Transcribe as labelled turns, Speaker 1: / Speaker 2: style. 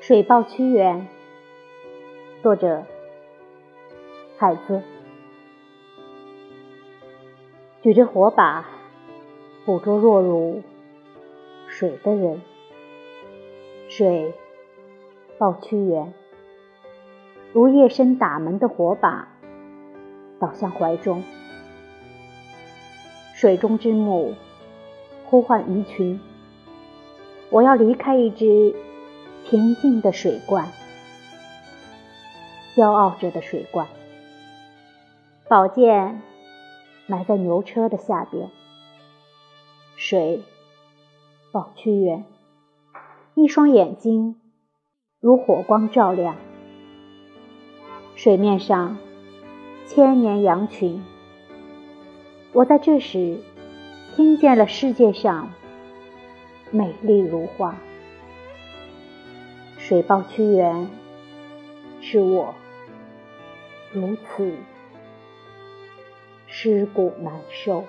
Speaker 1: 水报屈原，作者海子。举着火把，捕捉落入水的人。水报屈原，如夜深打门的火把，倒向怀中。水中之木呼唤鱼群，我要离开一只。平静的水罐，骄傲着的水罐，宝剑埋在牛车的下边。水抱屈原，一双眼睛如火光照亮。水面上千年羊群，我在这时听见了世界上美丽如画。水抱屈原，是我如此尸骨难受。